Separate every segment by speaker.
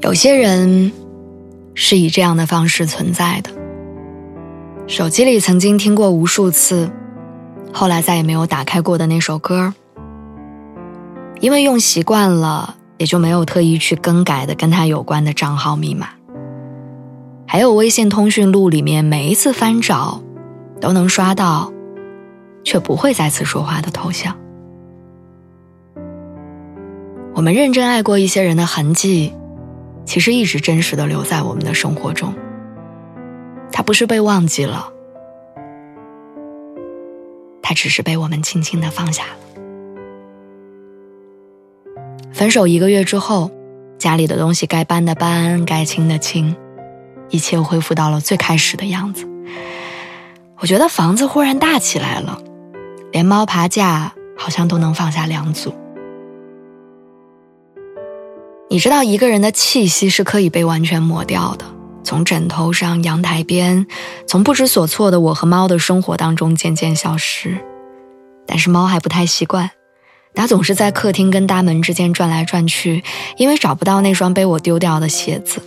Speaker 1: 有些人是以这样的方式存在的。手机里曾经听过无数次，后来再也没有打开过的那首歌，因为用习惯了，也就没有特意去更改的跟他有关的账号密码。还有微信通讯录里面每一次翻找都能刷到，却不会再次说话的头像。我们认真爱过一些人的痕迹。其实一直真实的留在我们的生活中，它不是被忘记了，它只是被我们轻轻的放下了。分手一个月之后，家里的东西该搬的搬，该清的清，一切恢复到了最开始的样子。我觉得房子忽然大起来了，连猫爬架好像都能放下两组。你知道一个人的气息是可以被完全抹掉的，从枕头上、阳台边，从不知所措的我和猫的生活当中渐渐消失。但是猫还不太习惯，它总是在客厅跟大门之间转来转去，因为找不到那双被我丢掉的鞋子。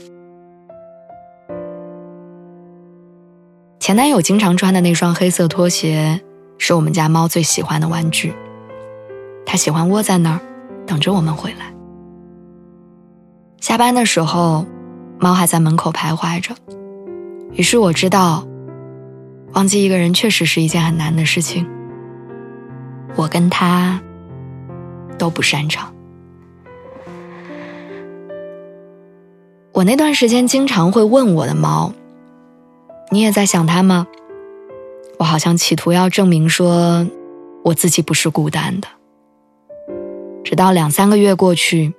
Speaker 1: 前男友经常穿的那双黑色拖鞋，是我们家猫最喜欢的玩具，它喜欢窝在那儿，等着我们回来。下班的时候，猫还在门口徘徊着。于是我知道，忘记一个人确实是一件很难的事情。我跟他都不擅长。我那段时间经常会问我的猫：“你也在想他吗？”我好像企图要证明说，我自己不是孤单的。直到两三个月过去。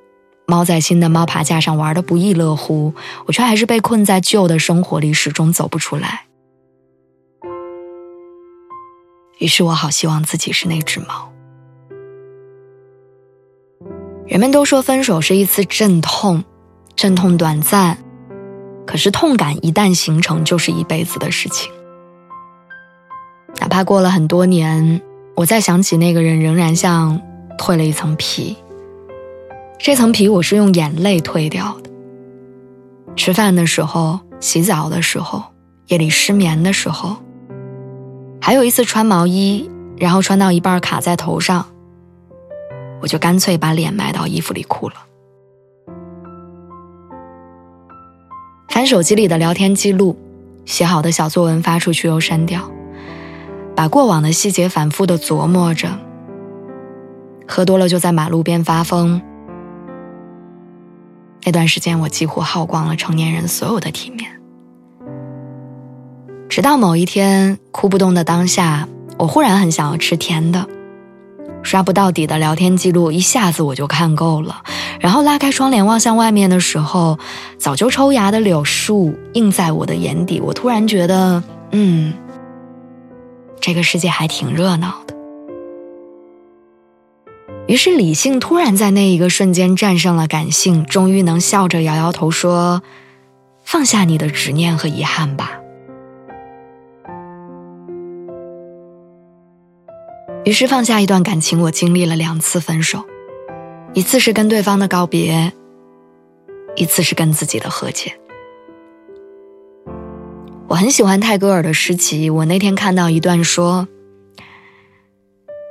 Speaker 1: 猫在新的猫爬架上玩的不亦乐乎，我却还是被困在旧的生活里，始终走不出来。于是我好希望自己是那只猫。人们都说分手是一次阵痛，阵痛短暂，可是痛感一旦形成，就是一辈子的事情。哪怕过了很多年，我再想起那个人，仍然像蜕了一层皮。这层皮我是用眼泪褪掉的。吃饭的时候，洗澡的时候，夜里失眠的时候，还有一次穿毛衣，然后穿到一半卡在头上，我就干脆把脸埋到衣服里哭了。翻手机里的聊天记录，写好的小作文发出去又删掉，把过往的细节反复的琢磨着。喝多了就在马路边发疯。那段时间，我几乎耗光了成年人所有的体面。直到某一天，哭不动的当下，我忽然很想要吃甜的。刷不到底的聊天记录，一下子我就看够了。然后拉开窗帘望向外面的时候，早就抽芽的柳树映在我的眼底。我突然觉得，嗯，这个世界还挺热闹的。于是，理性突然在那一个瞬间战胜了感性，终于能笑着摇摇头说：“放下你的执念和遗憾吧。”于是，放下一段感情，我经历了两次分手，一次是跟对方的告别，一次是跟自己的和解。我很喜欢泰戈尔的诗集，我那天看到一段说。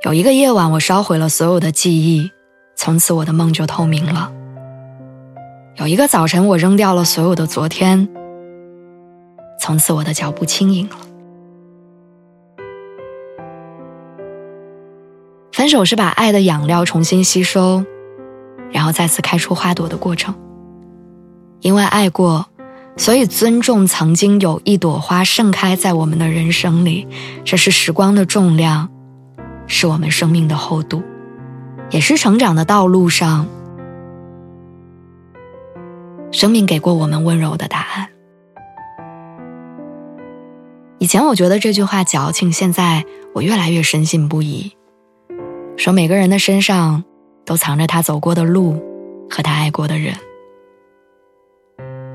Speaker 1: 有一个夜晚，我烧毁了所有的记忆，从此我的梦就透明了。有一个早晨，我扔掉了所有的昨天，从此我的脚步轻盈了。分手是把爱的养料重新吸收，然后再次开出花朵的过程。因为爱过，所以尊重曾经有一朵花盛开在我们的人生里，这是时光的重量。是我们生命的厚度。也是成长的道路上，生命给过我们温柔的答案。以前我觉得这句话矫情，现在我越来越深信不疑。说每个人的身上都藏着他走过的路和他爱过的人。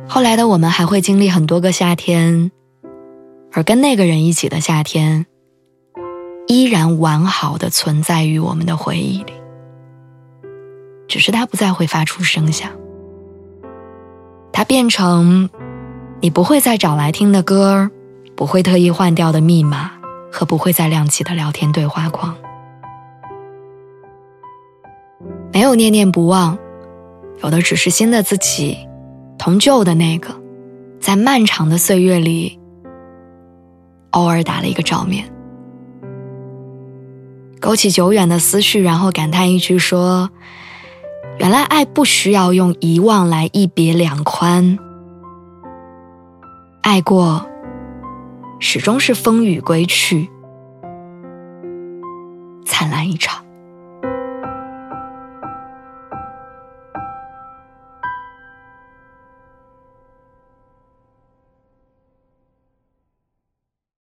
Speaker 1: 后来的我们还会经历很多个夏天，而跟那个人一起的夏天，依然完好的存在于我们的回忆里。只是它不再会发出声响，它变成你不会再找来听的歌不会特意换掉的密码和不会再亮起的聊天对话框。没有念念不忘，有的只是新的自己，同旧的那个，在漫长的岁月里，偶尔打了一个照面，勾起久远的思绪，然后感叹一句说：“原来爱不需要用遗忘来一别两宽，爱过，始终是风雨归去，灿烂一场。”